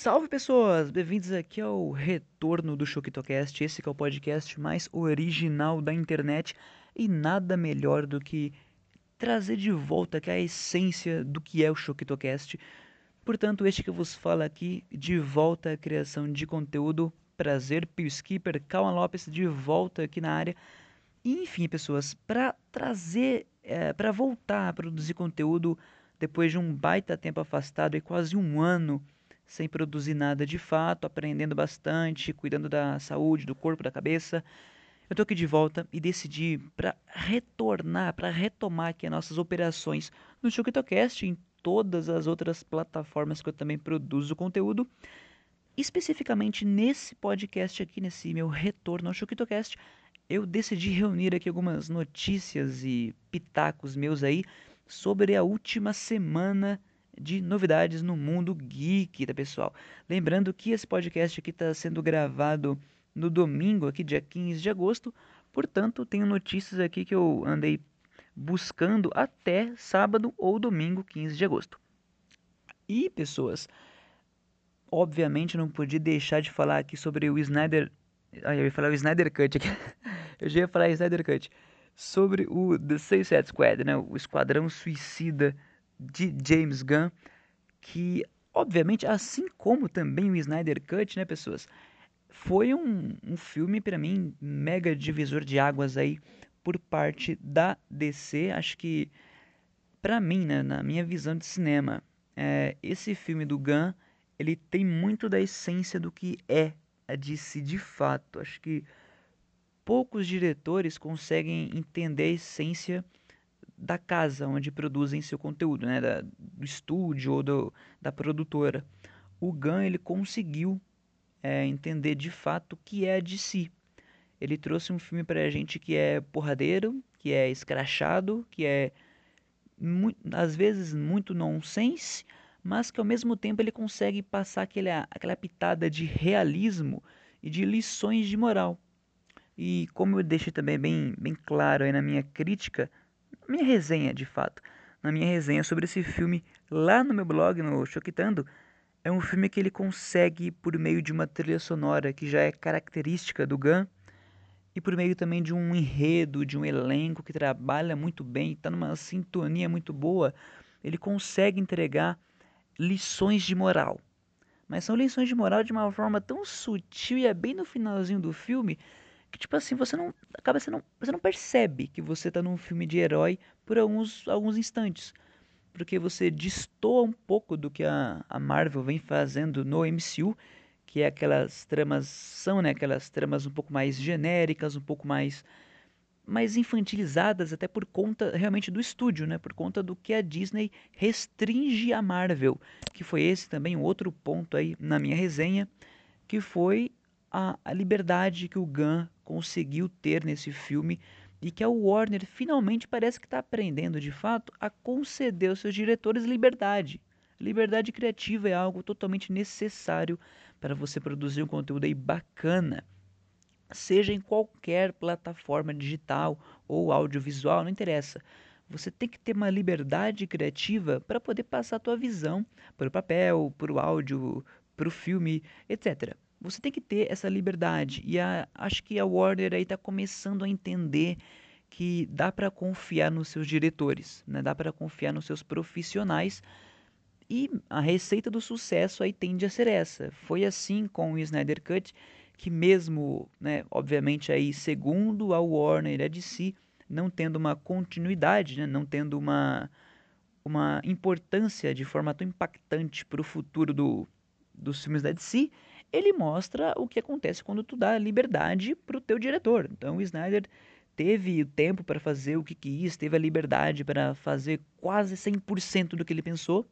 salve, pessoas! Bem-vindos aqui ao retorno do Choquitocast, esse é o podcast mais original da internet e nada melhor do que trazer de volta que a essência do que é o Choquitocast. Portanto, este que vos fala aqui, de volta à criação de conteúdo. Prazer, Pio Skipper, Lopes, de volta aqui na área. Enfim, pessoas, para trazer, é, para voltar a produzir conteúdo depois de um baita tempo afastado e quase um ano sem produzir nada de fato, aprendendo bastante, cuidando da saúde, do corpo, da cabeça. Eu tô aqui de volta e decidi para retornar, para retomar aqui as nossas operações no ChuquitoCast em todas as outras plataformas que eu também produzo conteúdo. Especificamente nesse podcast aqui, nesse meu retorno ao ChuquitoCast, eu decidi reunir aqui algumas notícias e pitacos meus aí sobre a última semana de novidades no mundo geek, tá pessoal? Lembrando que esse podcast aqui está sendo gravado no domingo, aqui dia 15 de agosto, portanto, tenho notícias aqui que eu andei buscando até sábado ou domingo, 15 de agosto. E, pessoas, obviamente não podia deixar de falar aqui sobre o Snyder. Ah, eu ia falar o Snyder Cut aqui. eu já ia falar Snyder Cut sobre o The Suicide Squad, né? o Esquadrão Suicida de James Gunn, que obviamente, assim como também o Snyder Cut, né, pessoas, foi um, um filme para mim mega divisor de águas aí por parte da DC. Acho que para mim, né, na minha visão de cinema, é, esse filme do Gunn ele tem muito da essência do que é a DC de fato. Acho que poucos diretores conseguem entender a essência da casa onde produzem seu conteúdo, né, da, do estúdio ou do, da produtora. O Gunn ele conseguiu é, entender de fato o que é a DC. Ele trouxe um filme para a gente que é porradeiro, que é escrachado, que é às vezes muito nonsense, mas que ao mesmo tempo ele consegue passar aquele, aquela pitada de realismo e de lições de moral. E como eu deixei também bem, bem claro aí na minha crítica, minha resenha de fato, na minha resenha sobre esse filme lá no meu blog, no Choquitando, é um filme que ele consegue, por meio de uma trilha sonora que já é característica do Gun, e por meio também de um enredo, de um elenco que trabalha muito bem, está numa sintonia muito boa, ele consegue entregar lições de moral. Mas são lições de moral de uma forma tão sutil e é bem no finalzinho do filme que tipo assim, você não acaba você não, você não percebe que você está num filme de herói por alguns, alguns instantes. Porque você destoa um pouco do que a, a Marvel vem fazendo no MCU, que é aquelas tramas são, né, aquelas tramas um pouco mais genéricas, um pouco mais mais infantilizadas até por conta realmente do estúdio, né? Por conta do que a Disney restringe a Marvel, que foi esse também um outro ponto aí na minha resenha, que foi a, a liberdade que o Gunn conseguiu ter nesse filme e que a Warner finalmente parece que está aprendendo de fato a conceder aos seus diretores liberdade. Liberdade criativa é algo totalmente necessário para você produzir um conteúdo aí bacana, seja em qualquer plataforma digital ou audiovisual, não interessa. Você tem que ter uma liberdade criativa para poder passar a tua visão para o papel, para o áudio, para o filme, etc. Você tem que ter essa liberdade. E a, acho que a Warner aí está começando a entender que dá para confiar nos seus diretores, né? dá para confiar nos seus profissionais. E a receita do sucesso aí tende a ser essa. Foi assim com o Snyder Cut, que mesmo, né, obviamente aí segundo a Warner e a DC, não tendo uma continuidade, né, não tendo uma, uma importância de forma tão impactante para o futuro do, dos filmes da DC, ele mostra o que acontece quando tu dá liberdade para o teu diretor. Então o Snyder teve o tempo para fazer o que quis, teve a liberdade para fazer quase 100% do que ele pensou,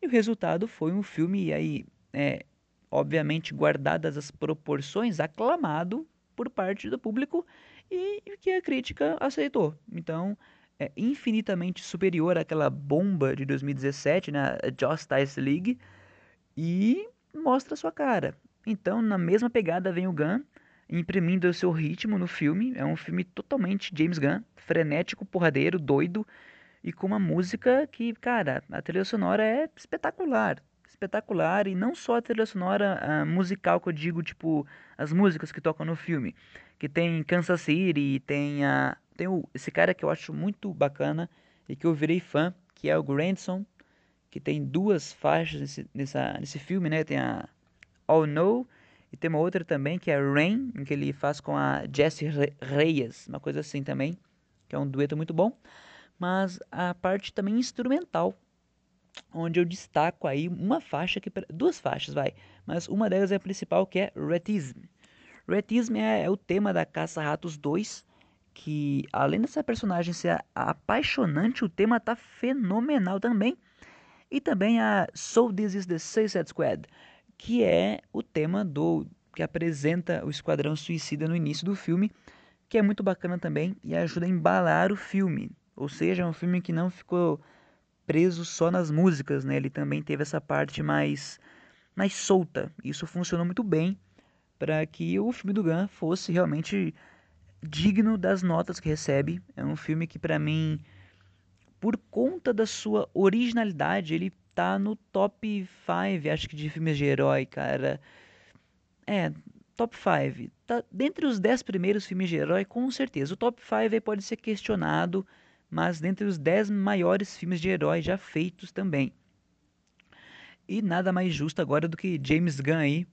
e o resultado foi um filme aí, é, obviamente guardadas as proporções, aclamado por parte do público e que a crítica aceitou. Então, é infinitamente superior àquela bomba de 2017, na né, Justice League, e mostra sua cara. Então, na mesma pegada vem o Gunn, imprimindo o seu ritmo no filme. É um filme totalmente James Gunn, frenético, porradeiro, doido e com uma música que, cara, a trilha sonora é espetacular. espetacular e não só a trilha sonora uh, musical que eu digo, tipo as músicas que tocam no filme, que tem Kansas City, tem a tem o, esse cara que eu acho muito bacana e que eu virei fã, que é o Grandson, que tem duas faixas nesse, nessa, nesse filme, né? Tem a All No e tem uma outra também que é Rain, em que ele faz com a Jessie Reyes, uma coisa assim também, que é um dueto muito bom. Mas a parte também instrumental, onde eu destaco aí uma faixa, que duas faixas, vai, mas uma delas é a principal, que é Retism. Retism é, é o tema da Caça Ratos 2, que além dessa personagem ser apaixonante, o tema tá fenomenal também. E também a So This Is The Suicide Squad, que é o tema do que apresenta o Esquadrão Suicida no início do filme, que é muito bacana também e ajuda a embalar o filme. Ou seja, é um filme que não ficou preso só nas músicas, né? Ele também teve essa parte mais mais solta. Isso funcionou muito bem para que o filme do Gunn fosse realmente digno das notas que recebe. É um filme que para mim, por conta da sua originalidade, ele tá no top 5, acho que de filmes de herói, cara. É, top 5. Tá dentre os 10 primeiros filmes de herói, com certeza. O top 5 pode ser questionado, mas dentre os 10 maiores filmes de herói já feitos também. E nada mais justo agora do que James Gunn aí.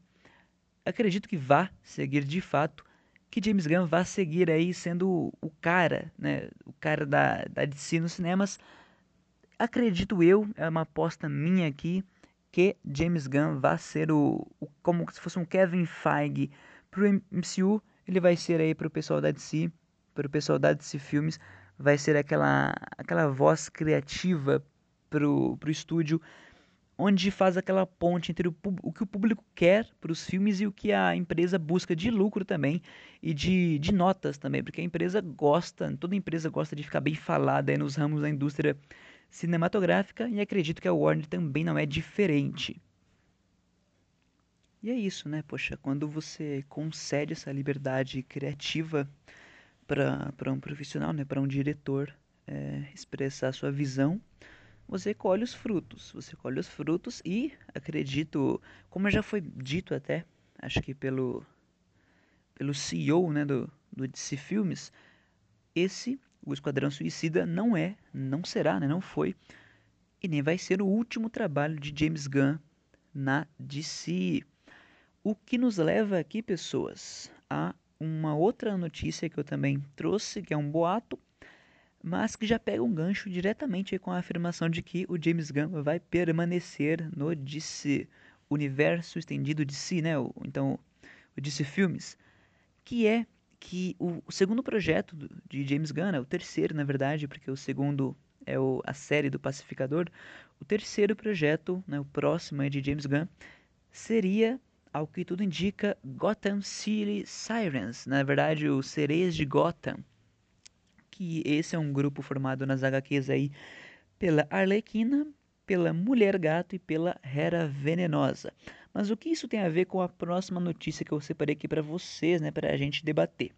Acredito que vá seguir de fato, que James Gunn vá seguir aí sendo o cara, né, o cara da, da DC nos cinemas, acredito eu, é uma aposta minha aqui, que James Gunn vai ser o, o como se fosse um Kevin Feige pro MCU, ele vai ser aí pro pessoal da DC, pro pessoal da DC Filmes, vai ser aquela aquela voz criativa pro, pro estúdio, onde faz aquela ponte entre o, o que o público quer para os filmes e o que a empresa busca de lucro também e de, de notas também, porque a empresa gosta, toda empresa gosta de ficar bem falada nos ramos da indústria cinematográfica e acredito que a Warner também não é diferente. E é isso, né? Poxa, quando você concede essa liberdade criativa para um profissional, né, para um diretor é, expressar sua visão, você colhe os frutos. Você colhe os frutos e acredito, como já foi dito até, acho que pelo pelo CEO, né, do do DC Filmes, esse o Esquadrão Suicida não é, não será, né, não foi e nem vai ser o último trabalho de James Gunn na DC. O que nos leva aqui, pessoas, a uma outra notícia que eu também trouxe, que é um boato, mas que já pega um gancho diretamente com a afirmação de que o James Gunn vai permanecer no DC, universo estendido de si, né? Então, o DC Filmes, que é que o, o segundo projeto de James Gunn, é o terceiro na verdade, porque o segundo é o, a série do Pacificador, o terceiro projeto, né, o próximo é de James Gunn, seria, ao que tudo indica, Gotham City Sirens, na verdade, os Sereias de Gotham, que esse é um grupo formado nas HQs aí pela Arlequina, pela Mulher Gato e pela Hera Venenosa. Mas o que isso tem a ver com a próxima notícia que eu separei aqui para vocês, né, para a gente debater?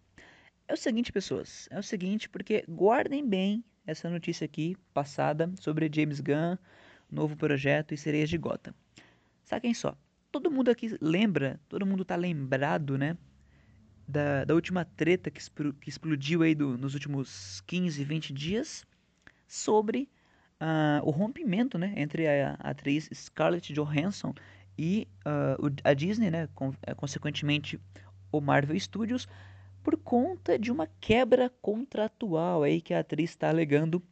É o seguinte, pessoas, é o seguinte, porque guardem bem essa notícia aqui passada sobre James Gunn, novo projeto e sereias de Gotham. Saquem só, todo mundo aqui lembra, todo mundo tá lembrado, né, da, da última treta que, que explodiu aí do, nos últimos 15, 20 dias sobre uh, o rompimento, né, entre a, a atriz Scarlett Johansson e uh, a Disney, né, com, é, consequentemente o Marvel Studios, por conta de uma quebra contratual aí que a atriz está alegando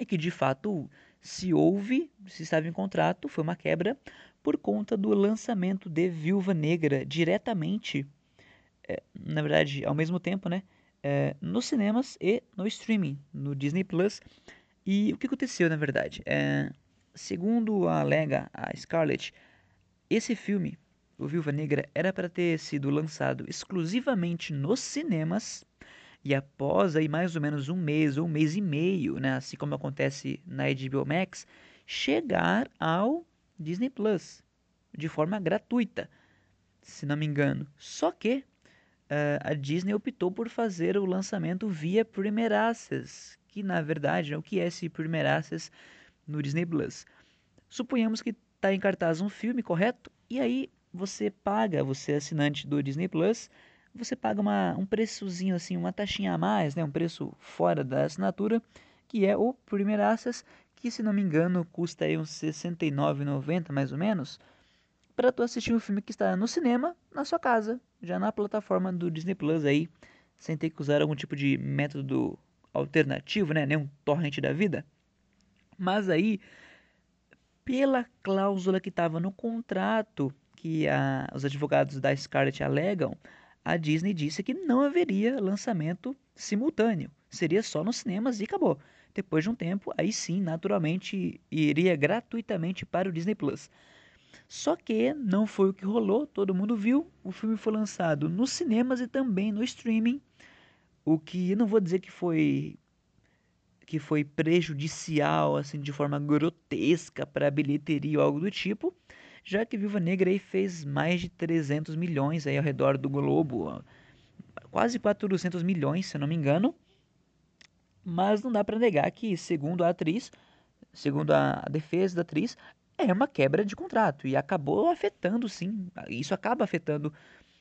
e que de fato se houve, se estava em contrato, foi uma quebra por conta do lançamento de Viúva Negra diretamente, é, na verdade, ao mesmo tempo, né, é, nos cinemas e no streaming, no Disney Plus. E o que aconteceu, na verdade? É, segundo a alega a Scarlett, esse filme, O Viúva Negra, era para ter sido lançado exclusivamente nos cinemas e após aí mais ou menos um mês ou um mês e meio, né, assim como acontece na HBO Max, chegar ao Disney Plus de forma gratuita, se não me engano. Só que uh, a Disney optou por fazer o lançamento via Premier Access, que na verdade, é o que é esse Premier Access no Disney Plus? Suponhamos que tá em cartaz um filme, correto? E aí você paga, você é assinante do Disney Plus, você paga uma, um preçozinho assim, uma taxinha a mais, né? Um preço fora da assinatura, que é o Premier Access, que se não me engano custa aí uns R$ 69,90 mais ou menos, para tu assistir um filme que está no cinema, na sua casa, já na plataforma do Disney Plus aí, sem ter que usar algum tipo de método alternativo, né? Nem um torrent da vida. Mas aí, pela cláusula que estava no contrato que a, os advogados da Scarlett alegam, a Disney disse que não haveria lançamento simultâneo, seria só nos cinemas e acabou. Depois de um tempo, aí sim, naturalmente, iria gratuitamente para o Disney Plus. Só que não foi o que rolou, todo mundo viu. O filme foi lançado nos cinemas e também no streaming, o que não vou dizer que foi que foi prejudicial assim de forma grotesca para a bilheteria ou algo do tipo, já que Viva Negra aí fez mais de 300 milhões aí ao redor do globo, quase 400 milhões, se eu não me engano. Mas não dá para negar que, segundo a atriz, segundo a defesa da atriz, é uma quebra de contrato e acabou afetando, sim. Isso acaba afetando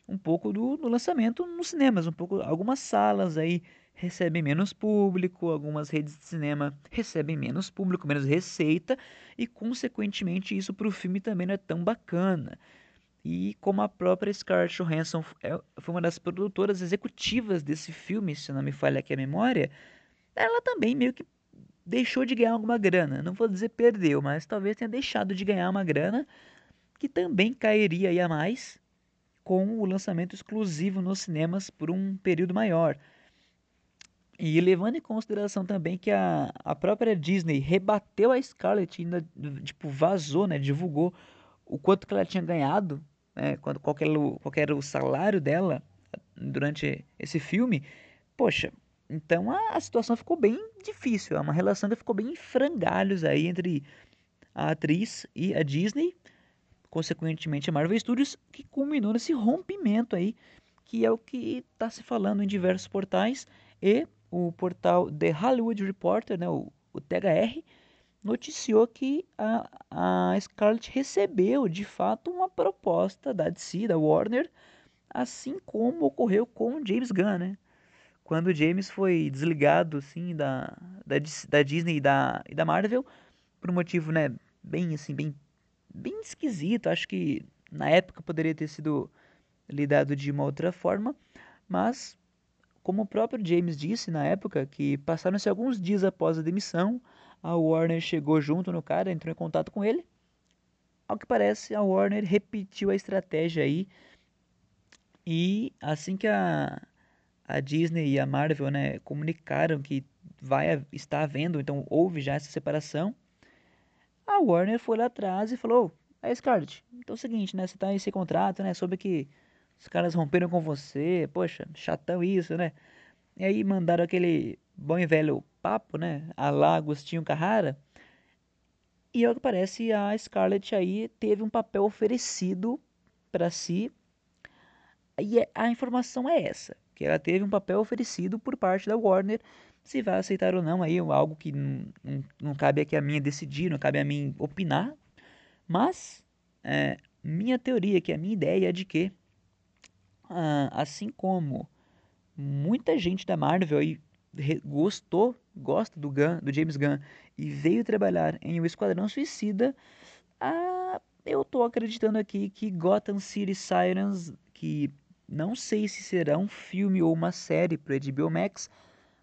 um pouco do, do lançamento nos cinemas, um pouco algumas salas aí recebem menos público, algumas redes de cinema recebem menos público, menos receita, e consequentemente isso para o filme também não é tão bacana. E como a própria Scarlett Johansson é, foi uma das produtoras executivas desse filme, se não me falha aqui a memória, ela também meio que deixou de ganhar alguma grana. Não vou dizer perdeu, mas talvez tenha deixado de ganhar uma grana que também cairia aí a mais com o lançamento exclusivo nos cinemas por um período maior. E levando em consideração também que a, a própria Disney rebateu a Scarlett e ainda, tipo, vazou, né, divulgou o quanto que ela tinha ganhado, né, quando, qual, era o, qual era o salário dela durante esse filme, poxa, então a, a situação ficou bem difícil, é uma relação que ficou bem em frangalhos aí entre a atriz e a Disney, consequentemente a Marvel Studios, que culminou nesse rompimento aí, que é o que está se falando em diversos portais e o portal The Hollywood Reporter, né, o, o THR, noticiou que a, a Scarlett recebeu de fato uma proposta da DC, da Warner, assim como ocorreu com o James Gunn, né? Quando o James foi desligado assim da, da, da Disney e da, e da Marvel por um motivo, né, bem assim, bem bem esquisito, acho que na época poderia ter sido lidado de uma outra forma, mas como o próprio James disse na época, que passaram-se alguns dias após a demissão, a Warner chegou junto no cara, entrou em contato com ele. Ao que parece, a Warner repetiu a estratégia aí. E assim que a, a Disney e a Marvel né, comunicaram que vai estar havendo, então houve já essa separação, a Warner foi lá atrás e falou: Aí, Scarlett, então é o seguinte, né? Você tá esse contrato, né? Sobre que os caras romperam com você, poxa, chatão isso, né? E aí mandaram aquele bom e velho papo, né? A lá Agostinho Carrara. E ao que parece, a Scarlett aí teve um papel oferecido para si. E é, a informação é essa, que ela teve um papel oferecido por parte da Warner. Se vai aceitar ou não, aí é algo que não, não, cabe aqui a mim decidir, não cabe a mim opinar. Mas é, minha teoria, que a minha ideia é de que assim como muita gente da Marvel aí gostou, gosta do Gunn, do James Gunn e veio trabalhar em O Esquadrão Suicida, ah, eu tô acreditando aqui que Gotham City Sirens, que não sei se será um filme ou uma série para HBO Max,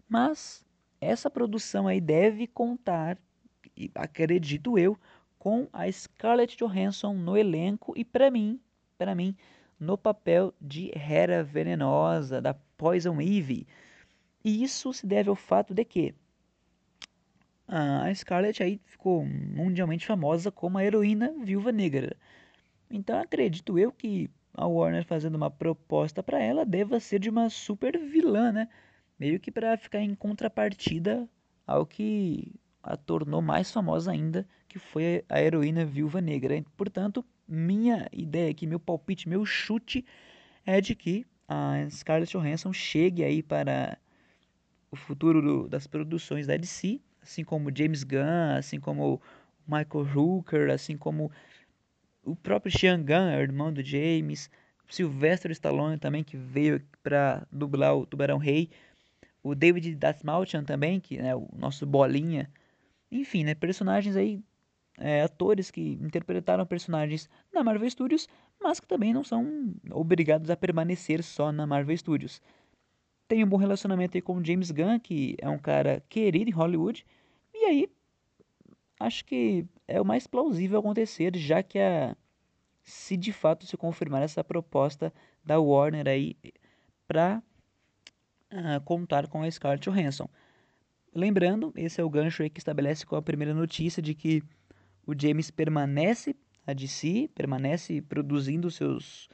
mas essa produção aí deve contar, acredito eu, com a Scarlett Johansson no elenco e para mim, para mim, no papel de Hera Venenosa, da Poison Ivy. E isso se deve ao fato de que a Scarlett aí ficou mundialmente famosa como a heroína viúva negra. Então acredito eu que a Warner fazendo uma proposta para ela deva ser de uma super vilã, né? Meio que para ficar em contrapartida ao que a tornou mais famosa ainda, que foi a heroína viúva negra. Portanto, minha ideia aqui, meu palpite, meu chute é de que a Scarlett Johansson chegue aí para o futuro do, das produções da DC, assim como James Gunn, assim como Michael Hooker, assim como o próprio Sean Gunn, irmão do James, Sylvester Stallone também, que veio para dublar o Tubarão Rei, o David Dastmalchian também, que é né, o nosso bolinha, enfim, né, personagens aí, é, atores que interpretaram personagens na Marvel Studios, mas que também não são obrigados a permanecer só na Marvel Studios. Tem um bom relacionamento aí com o James Gunn, que é um cara querido em Hollywood, e aí acho que é o mais plausível acontecer, já que a se de fato se confirmar essa proposta da Warner aí para uh, ah, contar com a Scarlett Johansson. Lembrando, esse é o gancho aí que estabelece com a primeira notícia de que o James permanece a DC, permanece produzindo seus,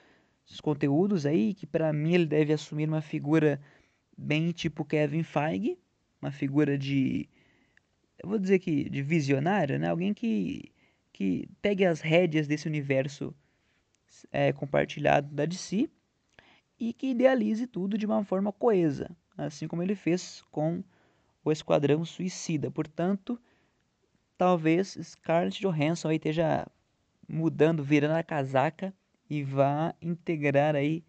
seus conteúdos aí, que para mim ele deve assumir uma figura bem tipo Kevin Feige, uma figura de eu vou dizer que de visionário, né? Alguém que que pegue as rédeas desse universo é, compartilhado da DC e que idealize tudo de uma forma coesa, assim como ele fez com o Esquadrão Suicida. Portanto, talvez Scarlett Johansson aí esteja mudando, virando a casaca e vá integrar aí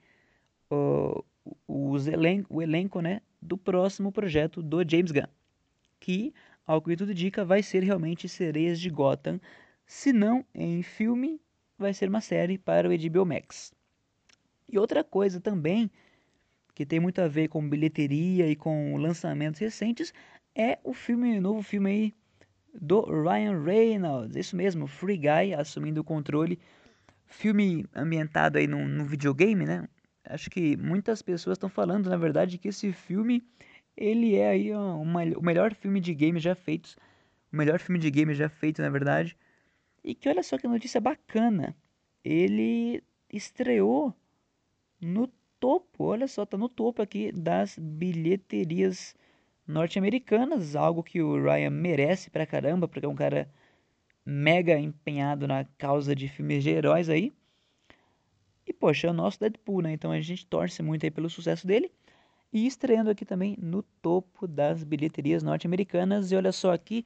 o, os elen o elenco né, do próximo projeto do James Gunn, que, ao que tudo indica, vai ser realmente Sereias de Gotham, se não em filme, vai ser uma série para o HBO Max. E outra coisa também que tem muito a ver com bilheteria e com lançamentos recentes é o filme, novo filme aí do Ryan Reynolds, isso mesmo, Free Guy assumindo o controle, filme ambientado aí num, num videogame, né? Acho que muitas pessoas estão falando, na verdade, que esse filme ele é aí o melhor filme de game já feito, o melhor filme de game já feito, na verdade. E que olha só que notícia bacana. Ele estreou no topo, olha só, tá no topo aqui das bilheterias norte-americanas, algo que o Ryan merece pra caramba, porque é um cara mega empenhado na causa de filmes de heróis aí. E poxa, é o nosso Deadpool, né? Então a gente torce muito aí pelo sucesso dele. E estreando aqui também no topo das bilheterias norte-americanas. E olha só aqui,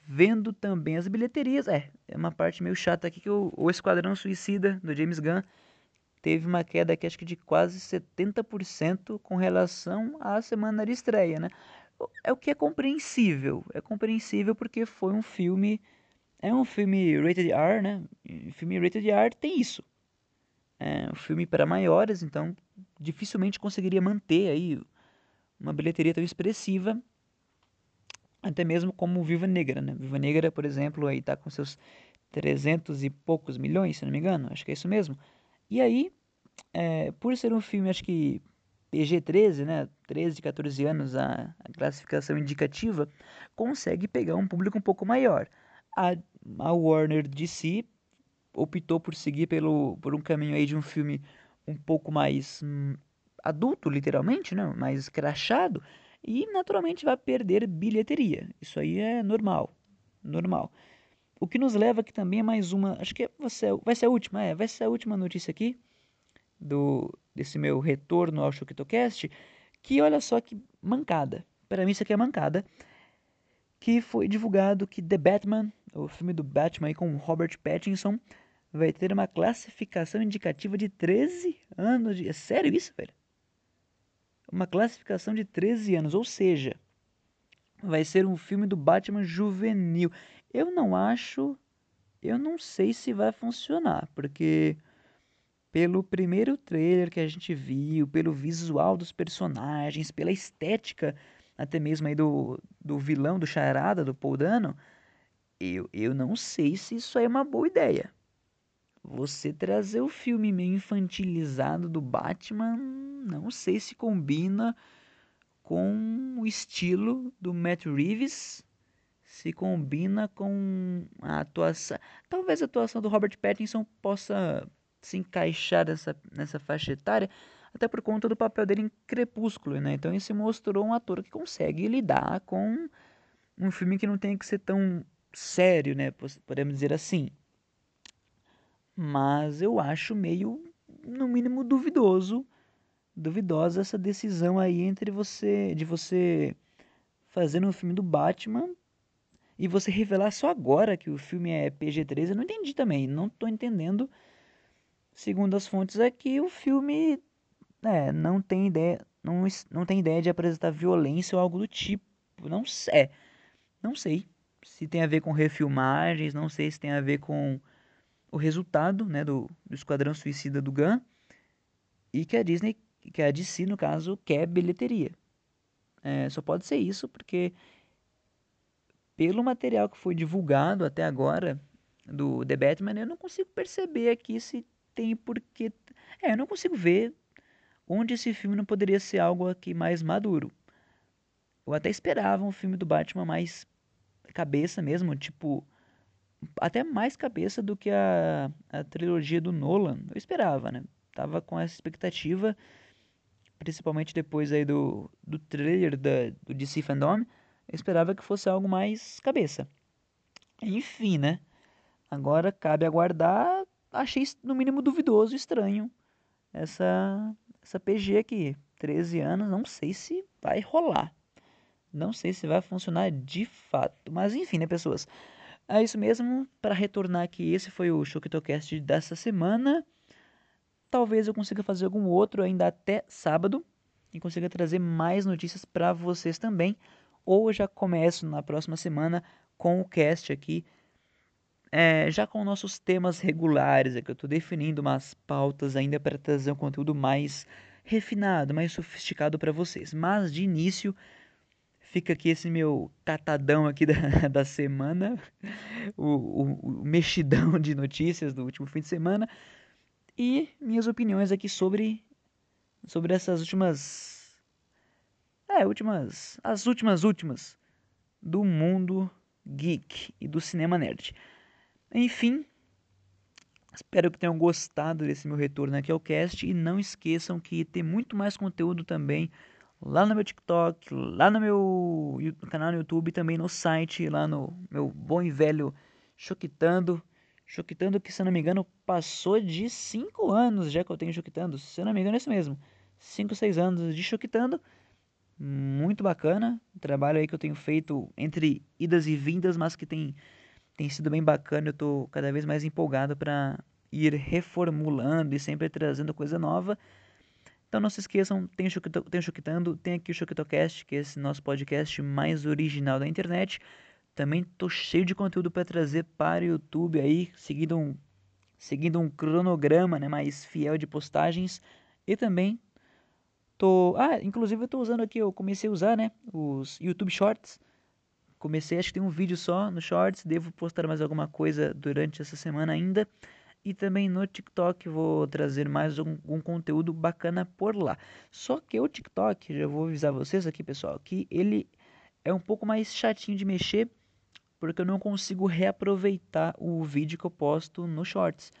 vendo também as bilheterias. É, é uma parte meio chata aqui que o, o Esquadrão Suicida do James Gunn teve uma queda aqui acho que de quase 70% com relação à semana de estreia, né? É o que é compreensível, é compreensível porque foi um filme, é um filme rated R, né? E filme rated R tem isso. É um filme para maiores, então dificilmente conseguiria manter aí uma bilheteria tão expressiva até mesmo como Viva Negra, né? Viva Negra, por exemplo, aí tá com seus 300 e poucos milhões, se não me engano, acho que é isso mesmo. E aí, é, por ser um filme, acho que PG-13, né, 13, 14 anos, a, a, classificação indicativa, consegue pegar um público um pouco maior. A, a Warner DC optou por seguir pelo, por um caminho aí de um filme um pouco mais hum, adulto, literalmente, né, mais escrachado, e naturalmente vai perder bilheteria. Isso aí é normal, normal. O que nos leva aqui também é mais uma, acho que vai ser, vai ser a última, é, vai ser a última notícia aqui do desse meu retorno ao Chukitocast, que olha só que mancada. Para mim isso aqui é mancada, que foi divulgado que The Batman, o filme do Batman com Robert Pattinson, vai ter uma classificação indicativa de 13 anos de... É sério isso, velho? uma classificação de 13 anos, ou seja, vai ser um filme do Batman juvenil. Eu não acho, eu não sei se vai funcionar, porque pelo primeiro trailer que a gente viu, pelo visual dos personagens, pela estética até mesmo aí do, do vilão, do charada, do Paul Dano, eu, eu não sei se isso é uma boa ideia você trazer o filme meio infantilizado do Batman, não sei se combina com o estilo do Matt Reeves, se combina com a atuação. Talvez a atuação do Robert Pattinson possa se encaixar nessa, nessa faixa etária, até por conta do papel dele em Crepúsculo, né? Então ele se mostrou um ator que consegue lidar com um filme que não tem que ser tão sério, né? Podemos dizer assim mas eu acho meio, no mínimo, duvidoso, duvidosa essa decisão aí entre você, de você fazer um filme do Batman E você revelar só agora que o filme é PG-13, eu não entendi também. Não tô entendendo. Segundo as fontes aqui, o filme é, não tem ideia, não, não tem ideia de apresentar violência ou algo do tipo. Não sei. É, não sei se tem a ver com refilmagens, não sei se tem a ver com o resultado, né, do, do Esquadrão Suicida do Gun e que a Disney, que a DC no caso, quer bilheteria. É, só pode ser isso porque pelo material que foi divulgado até agora do The Batman, eu não consigo perceber aqui se tem porque. É, eu não consigo ver onde esse filme não poderia ser algo aqui mais maduro. Eu até esperava um filme do Batman mais cabeça mesmo, tipo. Até mais cabeça do que a, a trilogia do Nolan. Eu esperava, né? Tava com essa expectativa, principalmente depois aí do, do trailer da, do DC Fandom eu esperava que fosse algo mais cabeça. Enfim, né? Agora cabe aguardar. Achei no mínimo duvidoso, estranho essa essa PG aqui. 13 anos, não sei se vai rolar. Não sei se vai funcionar de fato. Mas enfim, né, pessoas? É isso mesmo. Para retornar aqui, esse foi o Shokitocast dessa semana. Talvez eu consiga fazer algum outro ainda até sábado e consiga trazer mais notícias para vocês também ou já começo na próxima semana com o cast aqui, é, já com nossos temas regulares, é que eu estou definindo umas pautas ainda para trazer um conteúdo mais refinado, mais sofisticado para vocês. Mas de início fica aqui esse meu catadão aqui da, da semana, o, o, o mexidão de notícias do último fim de semana e minhas opiniões aqui sobre sobre essas últimas é, últimas, as últimas últimas do mundo geek e do cinema nerd. Enfim, espero que tenham gostado desse meu retorno aqui ao cast e não esqueçam que tem muito mais conteúdo também lá no meu TikTok, lá no meu canal no YouTube, também no site, lá no meu bom e velho Choquitando. Choquitando que, se não me engano, passou de 5 anos já que eu tenho Choquitando. Se não me engano, é isso mesmo. 5, 6 anos de Choquitando muito bacana. Trabalho aí que eu tenho feito entre idas e vindas, mas que tem, tem sido bem bacana. Eu estou cada vez mais empolgado para ir reformulando e sempre trazendo coisa nova. Então não se esqueçam, tem o, Choquito, tem tem aqui o Choquitocast, que é esse nosso podcast mais original da internet. Também tô cheio de conteúdo para trazer para o YouTube aí, seguindo um, seguindo um cronograma né, mais fiel de postagens. E também Tô, ah, inclusive eu tô usando aqui, eu comecei a usar, né, os YouTube Shorts. Comecei, acho que tem um vídeo só no Shorts, devo postar mais alguma coisa durante essa semana ainda. E também no TikTok vou trazer mais algum, algum conteúdo bacana por lá. Só que o TikTok, já vou avisar vocês aqui, pessoal, que ele é um pouco mais chatinho de mexer, porque eu não consigo reaproveitar o vídeo que eu posto no Shorts.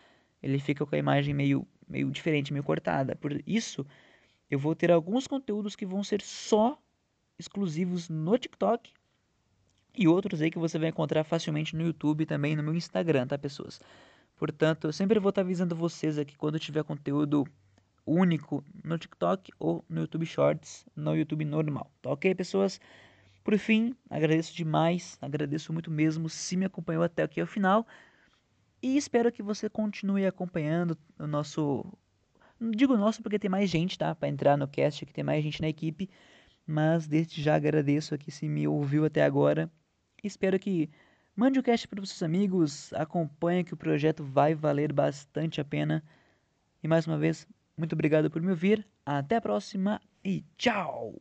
Ele fica com a imagem meio, meio diferente, meio cortada. Por isso, eu vou ter alguns conteúdos que vão ser só exclusivos no TikTok e outros aí que você vai encontrar facilmente no YouTube e também no meu Instagram, tá, pessoas? Portanto, eu sempre vou estar avisando vocês aqui quando tiver conteúdo único no TikTok ou no YouTube Shorts, no YouTube normal, tá ok, pessoas? Por fim, agradeço demais, agradeço muito mesmo se me acompanhou até aqui ao final e espero que você continue acompanhando o nosso Digo nosso porque tem mais gente, tá? Para entrar no cast, que tem mais gente na equipe. Mas desde já agradeço aqui se me ouviu até agora. Espero que mande o cast para os seus amigos, acompanhe que o projeto vai valer bastante a pena. E mais uma vez, muito obrigado por me ouvir. Até a próxima e tchau!